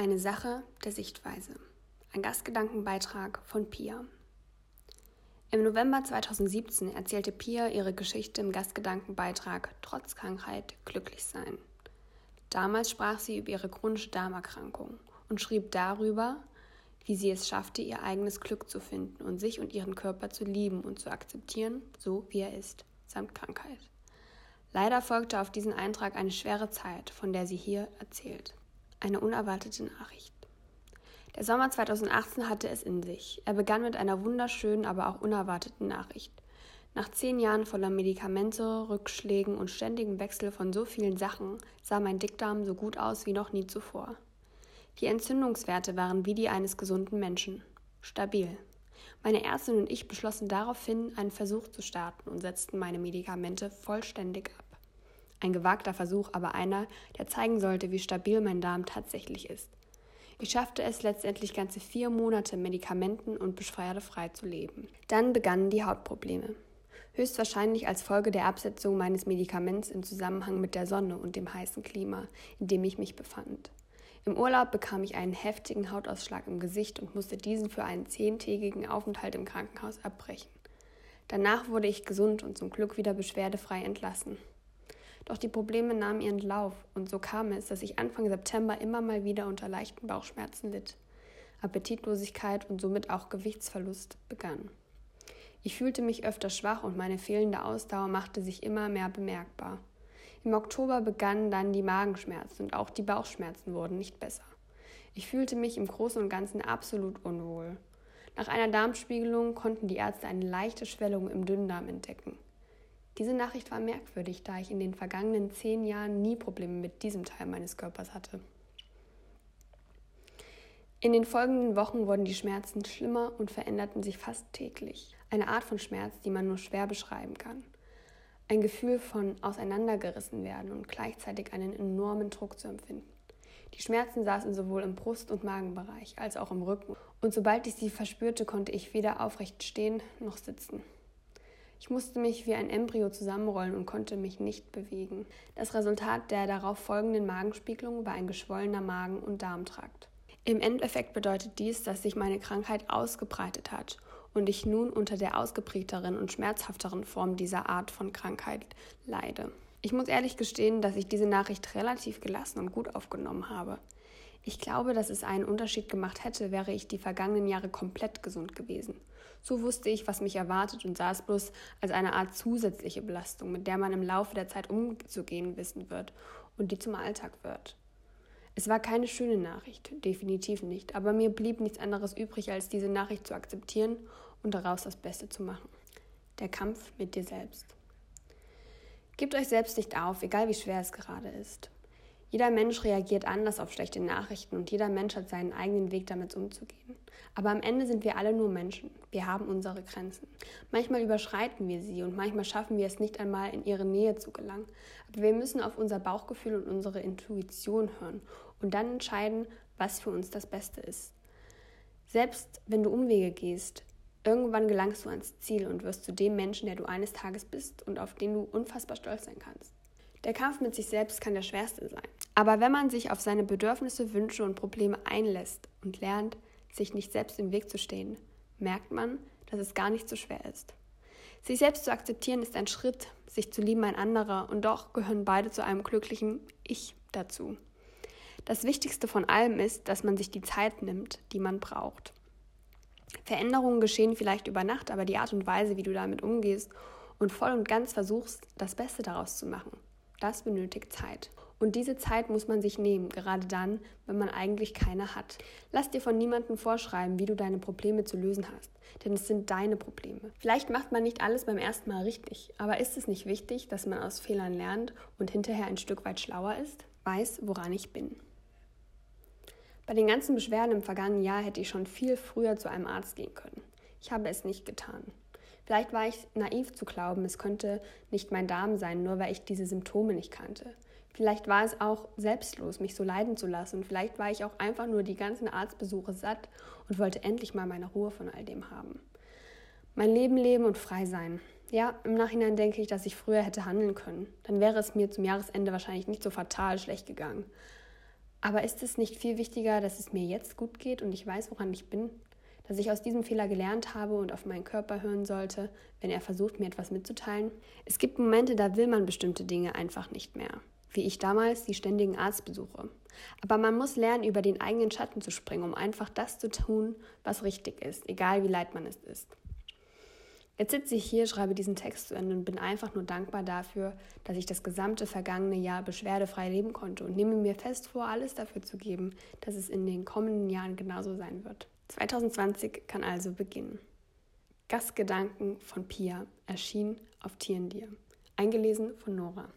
Eine Sache der Sichtweise. Ein Gastgedankenbeitrag von Pia. Im November 2017 erzählte Pia ihre Geschichte im Gastgedankenbeitrag Trotz Krankheit glücklich sein. Damals sprach sie über ihre chronische Darmerkrankung und schrieb darüber, wie sie es schaffte, ihr eigenes Glück zu finden und sich und ihren Körper zu lieben und zu akzeptieren, so wie er ist, samt Krankheit. Leider folgte auf diesen Eintrag eine schwere Zeit, von der sie hier erzählt. Eine unerwartete Nachricht. Der Sommer 2018 hatte es in sich. Er begann mit einer wunderschönen, aber auch unerwarteten Nachricht. Nach zehn Jahren voller Medikamente, Rückschlägen und ständigem Wechsel von so vielen Sachen sah mein Dickdarm so gut aus wie noch nie zuvor. Die Entzündungswerte waren wie die eines gesunden Menschen. Stabil. Meine Ärztin und ich beschlossen daraufhin, einen Versuch zu starten und setzten meine Medikamente vollständig ab. Ein gewagter Versuch, aber einer, der zeigen sollte, wie stabil mein Darm tatsächlich ist. Ich schaffte es letztendlich ganze vier Monate medikamenten- und beschwerdefrei zu leben. Dann begannen die Hautprobleme. Höchstwahrscheinlich als Folge der Absetzung meines Medikaments im Zusammenhang mit der Sonne und dem heißen Klima, in dem ich mich befand. Im Urlaub bekam ich einen heftigen Hautausschlag im Gesicht und musste diesen für einen zehntägigen Aufenthalt im Krankenhaus abbrechen. Danach wurde ich gesund und zum Glück wieder beschwerdefrei entlassen. Doch die Probleme nahmen ihren Lauf und so kam es, dass ich Anfang September immer mal wieder unter leichten Bauchschmerzen litt. Appetitlosigkeit und somit auch Gewichtsverlust begann. Ich fühlte mich öfter schwach und meine fehlende Ausdauer machte sich immer mehr bemerkbar. Im Oktober begannen dann die Magenschmerzen und auch die Bauchschmerzen wurden nicht besser. Ich fühlte mich im Großen und Ganzen absolut unwohl. Nach einer Darmspiegelung konnten die Ärzte eine leichte Schwellung im Dünndarm entdecken. Diese Nachricht war merkwürdig, da ich in den vergangenen zehn Jahren nie Probleme mit diesem Teil meines Körpers hatte. In den folgenden Wochen wurden die Schmerzen schlimmer und veränderten sich fast täglich. Eine Art von Schmerz, die man nur schwer beschreiben kann. Ein Gefühl von auseinandergerissen werden und gleichzeitig einen enormen Druck zu empfinden. Die Schmerzen saßen sowohl im Brust- und Magenbereich als auch im Rücken, und sobald ich sie verspürte, konnte ich weder aufrecht stehen noch sitzen. Ich musste mich wie ein Embryo zusammenrollen und konnte mich nicht bewegen. Das Resultat der darauf folgenden Magenspiegelung war ein geschwollener Magen- und Darmtrakt. Im Endeffekt bedeutet dies, dass sich meine Krankheit ausgebreitet hat und ich nun unter der ausgeprägteren und schmerzhafteren Form dieser Art von Krankheit leide. Ich muss ehrlich gestehen, dass ich diese Nachricht relativ gelassen und gut aufgenommen habe. Ich glaube, dass es einen Unterschied gemacht hätte, wäre ich die vergangenen Jahre komplett gesund gewesen. So wusste ich, was mich erwartet und sah es bloß als eine Art zusätzliche Belastung, mit der man im Laufe der Zeit umzugehen wissen wird und die zum Alltag wird. Es war keine schöne Nachricht, definitiv nicht, aber mir blieb nichts anderes übrig, als diese Nachricht zu akzeptieren und daraus das Beste zu machen. Der Kampf mit dir selbst. Gebt euch selbst nicht auf, egal wie schwer es gerade ist. Jeder Mensch reagiert anders auf schlechte Nachrichten und jeder Mensch hat seinen eigenen Weg damit umzugehen. Aber am Ende sind wir alle nur Menschen. Wir haben unsere Grenzen. Manchmal überschreiten wir sie und manchmal schaffen wir es nicht einmal in ihre Nähe zu gelangen. Aber wir müssen auf unser Bauchgefühl und unsere Intuition hören und dann entscheiden, was für uns das Beste ist. Selbst wenn du Umwege gehst, irgendwann gelangst du ans Ziel und wirst zu dem Menschen, der du eines Tages bist und auf den du unfassbar stolz sein kannst. Der Kampf mit sich selbst kann der schwerste sein. Aber wenn man sich auf seine Bedürfnisse, Wünsche und Probleme einlässt und lernt, sich nicht selbst im Weg zu stehen, merkt man, dass es gar nicht so schwer ist. Sich selbst zu akzeptieren ist ein Schritt, sich zu lieben ein anderer und doch gehören beide zu einem glücklichen Ich dazu. Das Wichtigste von allem ist, dass man sich die Zeit nimmt, die man braucht. Veränderungen geschehen vielleicht über Nacht, aber die Art und Weise, wie du damit umgehst und voll und ganz versuchst, das Beste daraus zu machen, das benötigt Zeit. Und diese Zeit muss man sich nehmen, gerade dann, wenn man eigentlich keine hat. Lass dir von niemandem vorschreiben, wie du deine Probleme zu lösen hast, denn es sind deine Probleme. Vielleicht macht man nicht alles beim ersten Mal richtig, aber ist es nicht wichtig, dass man aus Fehlern lernt und hinterher ein Stück weit schlauer ist? Weiß, woran ich bin. Bei den ganzen Beschwerden im vergangenen Jahr hätte ich schon viel früher zu einem Arzt gehen können. Ich habe es nicht getan. Vielleicht war ich naiv zu glauben, es könnte nicht mein Darm sein, nur weil ich diese Symptome nicht kannte. Vielleicht war es auch selbstlos, mich so leiden zu lassen. Vielleicht war ich auch einfach nur die ganzen Arztbesuche satt und wollte endlich mal meine Ruhe von all dem haben. Mein Leben leben und frei sein. Ja, im Nachhinein denke ich, dass ich früher hätte handeln können. Dann wäre es mir zum Jahresende wahrscheinlich nicht so fatal schlecht gegangen. Aber ist es nicht viel wichtiger, dass es mir jetzt gut geht und ich weiß, woran ich bin? Dass ich aus diesem Fehler gelernt habe und auf meinen Körper hören sollte, wenn er versucht, mir etwas mitzuteilen? Es gibt Momente, da will man bestimmte Dinge einfach nicht mehr. Wie ich damals die ständigen Arztbesuche. Aber man muss lernen, über den eigenen Schatten zu springen, um einfach das zu tun, was richtig ist, egal wie leid man es ist. Jetzt sitze ich hier, schreibe diesen Text zu Ende und bin einfach nur dankbar dafür, dass ich das gesamte vergangene Jahr beschwerdefrei leben konnte und nehme mir fest vor, alles dafür zu geben, dass es in den kommenden Jahren genauso sein wird. 2020 kann also beginnen. Gastgedanken von Pia erschien auf Tierendir. Eingelesen von Nora.